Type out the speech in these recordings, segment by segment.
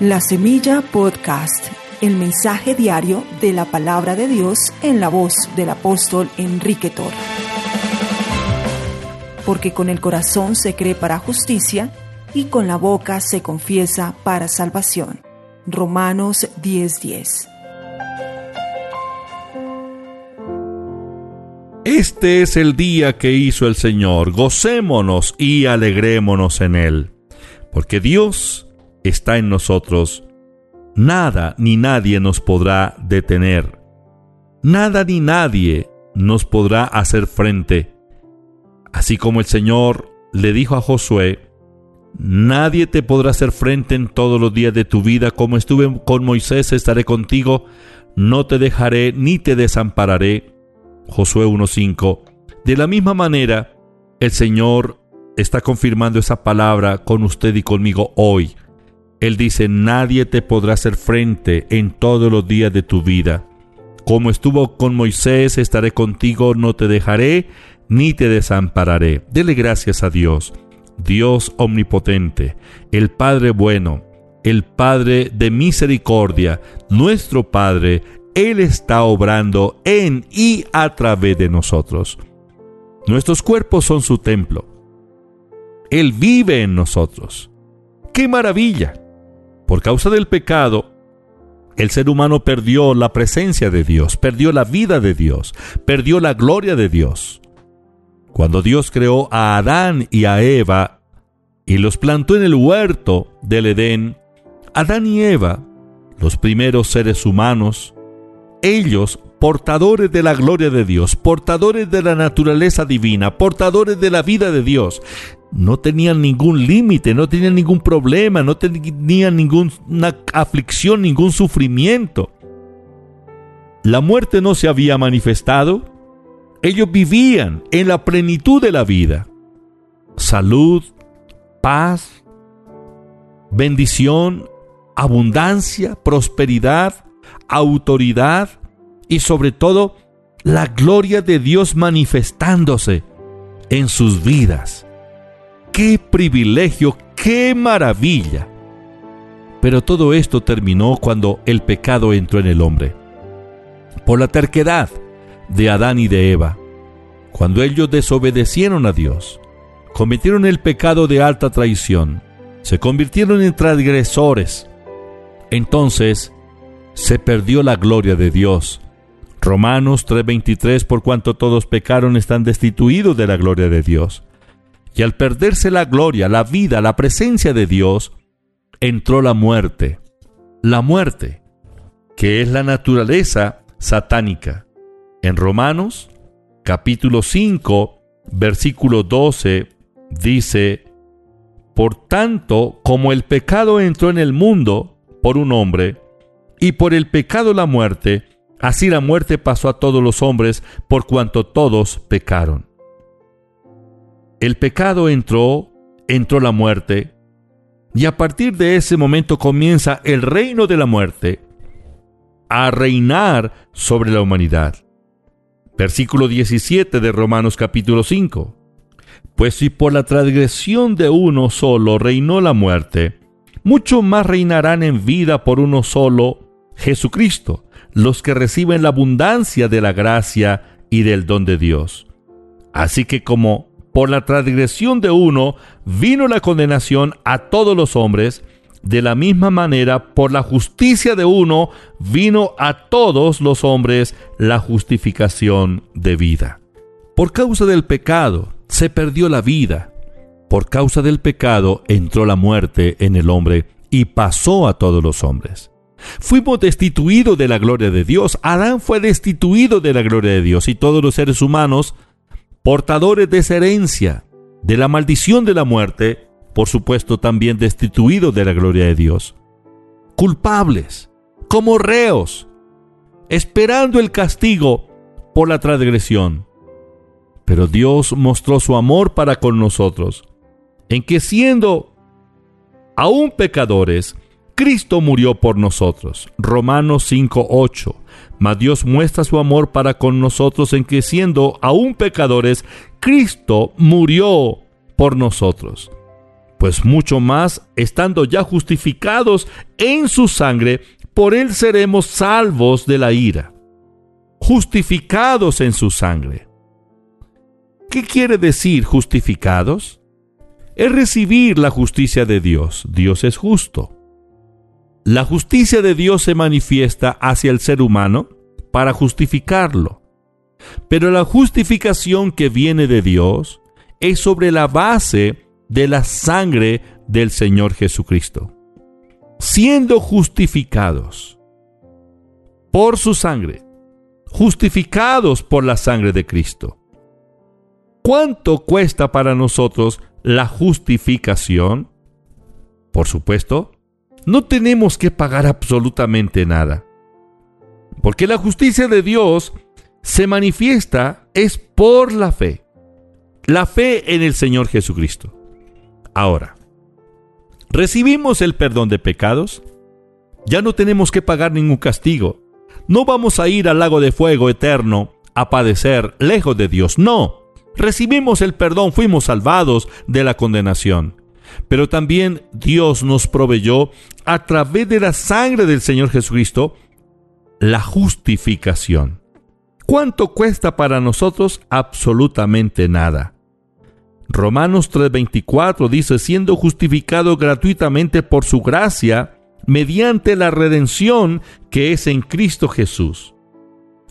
La Semilla Podcast, el mensaje diario de la palabra de Dios en la voz del apóstol Enrique Torre. Porque con el corazón se cree para justicia y con la boca se confiesa para salvación. Romanos 10:10. Este es el día que hizo el Señor, gocémonos y alegrémonos en él, porque Dios está en nosotros, nada ni nadie nos podrá detener. Nada ni nadie nos podrá hacer frente. Así como el Señor le dijo a Josué, Nadie te podrá hacer frente en todos los días de tu vida, como estuve con Moisés, estaré contigo, no te dejaré ni te desampararé. Josué 1.5. De la misma manera, el Señor está confirmando esa palabra con usted y conmigo hoy. Él dice, nadie te podrá hacer frente en todos los días de tu vida. Como estuvo con Moisés, estaré contigo, no te dejaré, ni te desampararé. Dele gracias a Dios, Dios omnipotente, el Padre bueno, el Padre de misericordia, nuestro Padre, Él está obrando en y a través de nosotros. Nuestros cuerpos son su templo. Él vive en nosotros. ¡Qué maravilla! Por causa del pecado, el ser humano perdió la presencia de Dios, perdió la vida de Dios, perdió la gloria de Dios. Cuando Dios creó a Adán y a Eva y los plantó en el huerto del Edén, Adán y Eva, los primeros seres humanos, ellos portadores de la gloria de Dios, portadores de la naturaleza divina, portadores de la vida de Dios, no tenían ningún límite, no tenían ningún problema, no tenían ninguna aflicción, ningún sufrimiento. La muerte no se había manifestado. Ellos vivían en la plenitud de la vida. Salud, paz, bendición, abundancia, prosperidad, autoridad y sobre todo la gloria de Dios manifestándose en sus vidas qué privilegio, qué maravilla. Pero todo esto terminó cuando el pecado entró en el hombre. Por la terquedad de Adán y de Eva, cuando ellos desobedecieron a Dios, cometieron el pecado de alta traición, se convirtieron en transgresores. Entonces se perdió la gloria de Dios. Romanos 3:23, por cuanto todos pecaron, están destituidos de la gloria de Dios. Y al perderse la gloria, la vida, la presencia de Dios, entró la muerte. La muerte, que es la naturaleza satánica. En Romanos capítulo 5, versículo 12, dice, Por tanto, como el pecado entró en el mundo por un hombre, y por el pecado la muerte, así la muerte pasó a todos los hombres por cuanto todos pecaron el pecado entró, entró la muerte, y a partir de ese momento comienza el reino de la muerte a reinar sobre la humanidad. Versículo 17 de Romanos capítulo 5. Pues si por la transgresión de uno solo reinó la muerte, mucho más reinarán en vida por uno solo, Jesucristo, los que reciben la abundancia de la gracia y del don de Dios. Así que como por la transgresión de uno vino la condenación a todos los hombres, de la misma manera por la justicia de uno vino a todos los hombres la justificación de vida. Por causa del pecado se perdió la vida. Por causa del pecado entró la muerte en el hombre y pasó a todos los hombres. Fuimos destituidos de la gloria de Dios. Adán fue destituido de la gloria de Dios y todos los seres humanos portadores de esa herencia, de la maldición de la muerte, por supuesto también destituidos de la gloria de Dios, culpables, como reos, esperando el castigo por la transgresión. Pero Dios mostró su amor para con nosotros, en que siendo aún pecadores, Cristo murió por nosotros. Romanos 5:8. Mas Dios muestra su amor para con nosotros en que siendo aún pecadores, Cristo murió por nosotros. Pues mucho más, estando ya justificados en su sangre, por él seremos salvos de la ira. Justificados en su sangre. ¿Qué quiere decir justificados? Es recibir la justicia de Dios. Dios es justo. La justicia de Dios se manifiesta hacia el ser humano para justificarlo. Pero la justificación que viene de Dios es sobre la base de la sangre del Señor Jesucristo. Siendo justificados por su sangre, justificados por la sangre de Cristo. ¿Cuánto cuesta para nosotros la justificación? Por supuesto, no tenemos que pagar absolutamente nada. Porque la justicia de Dios se manifiesta es por la fe. La fe en el Señor Jesucristo. Ahora, ¿recibimos el perdón de pecados? Ya no tenemos que pagar ningún castigo. No vamos a ir al lago de fuego eterno a padecer lejos de Dios. No, recibimos el perdón, fuimos salvados de la condenación. Pero también Dios nos proveyó a través de la sangre del Señor Jesucristo la justificación. ¿Cuánto cuesta para nosotros? Absolutamente nada. Romanos 3:24 dice, siendo justificado gratuitamente por su gracia, mediante la redención que es en Cristo Jesús,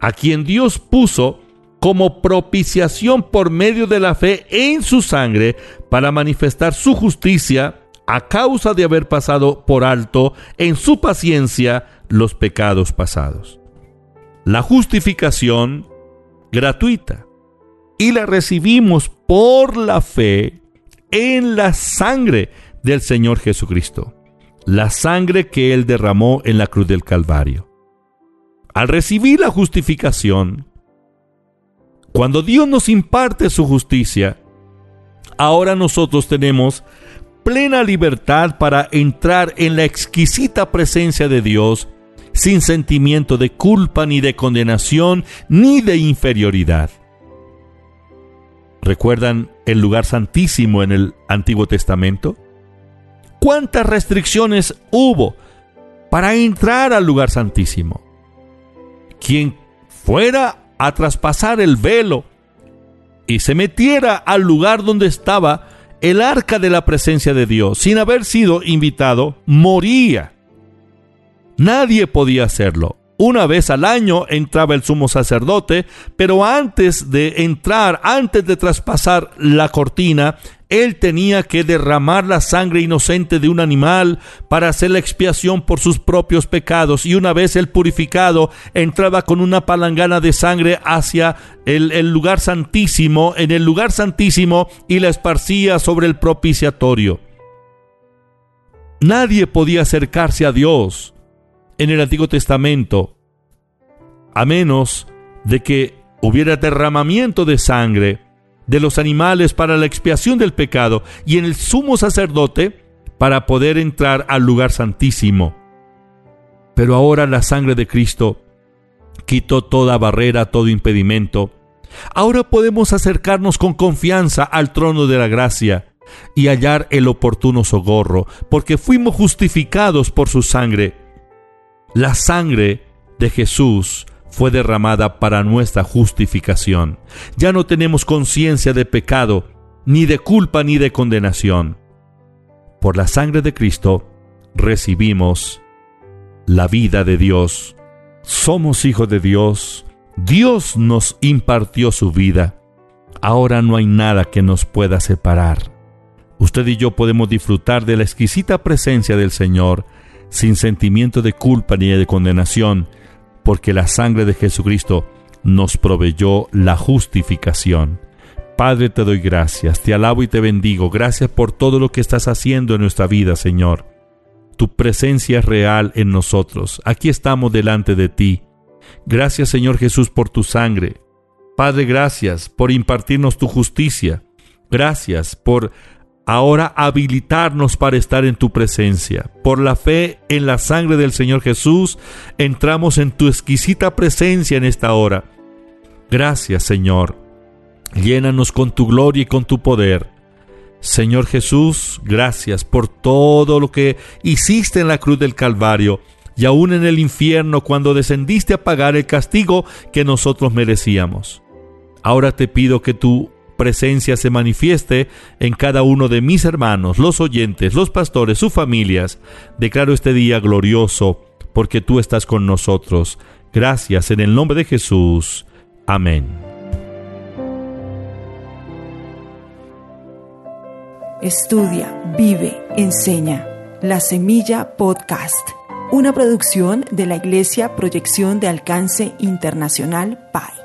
a quien Dios puso como propiciación por medio de la fe en su sangre para manifestar su justicia a causa de haber pasado por alto en su paciencia los pecados pasados. La justificación gratuita y la recibimos por la fe en la sangre del Señor Jesucristo, la sangre que Él derramó en la cruz del Calvario. Al recibir la justificación, cuando Dios nos imparte su justicia, ahora nosotros tenemos plena libertad para entrar en la exquisita presencia de Dios sin sentimiento de culpa ni de condenación ni de inferioridad. ¿Recuerdan el lugar santísimo en el Antiguo Testamento? ¿Cuántas restricciones hubo para entrar al lugar santísimo? Quien fuera a traspasar el velo y se metiera al lugar donde estaba el arca de la presencia de Dios sin haber sido invitado, moría. Nadie podía hacerlo. Una vez al año entraba el sumo sacerdote, pero antes de entrar, antes de traspasar la cortina, él tenía que derramar la sangre inocente de un animal para hacer la expiación por sus propios pecados. Y una vez el purificado entraba con una palangana de sangre hacia el, el lugar santísimo, en el lugar santísimo, y la esparcía sobre el propiciatorio. Nadie podía acercarse a Dios en el Antiguo Testamento, a menos de que hubiera derramamiento de sangre de los animales para la expiación del pecado y en el sumo sacerdote para poder entrar al lugar santísimo. Pero ahora la sangre de Cristo quitó toda barrera, todo impedimento. Ahora podemos acercarnos con confianza al trono de la gracia y hallar el oportuno socorro, porque fuimos justificados por su sangre la sangre de Jesús fue derramada para nuestra justificación. Ya no tenemos conciencia de pecado, ni de culpa, ni de condenación. Por la sangre de Cristo recibimos la vida de Dios. Somos hijos de Dios. Dios nos impartió su vida. Ahora no hay nada que nos pueda separar. Usted y yo podemos disfrutar de la exquisita presencia del Señor sin sentimiento de culpa ni de condenación, porque la sangre de Jesucristo nos proveyó la justificación. Padre, te doy gracias, te alabo y te bendigo. Gracias por todo lo que estás haciendo en nuestra vida, Señor. Tu presencia es real en nosotros. Aquí estamos delante de ti. Gracias, Señor Jesús, por tu sangre. Padre, gracias por impartirnos tu justicia. Gracias por ahora habilitarnos para estar en tu presencia. Por la fe en la sangre del Señor Jesús, entramos en tu exquisita presencia en esta hora. Gracias, Señor. Llénanos con tu gloria y con tu poder. Señor Jesús, gracias por todo lo que hiciste en la cruz del Calvario y aún en el infierno cuando descendiste a pagar el castigo que nosotros merecíamos. Ahora te pido que tu presencia se manifieste en cada uno de mis hermanos, los oyentes, los pastores, sus familias. Declaro este día glorioso porque tú estás con nosotros. Gracias en el nombre de Jesús. Amén. Estudia, vive, enseña. La Semilla Podcast, una producción de la Iglesia Proyección de Alcance Internacional PAI.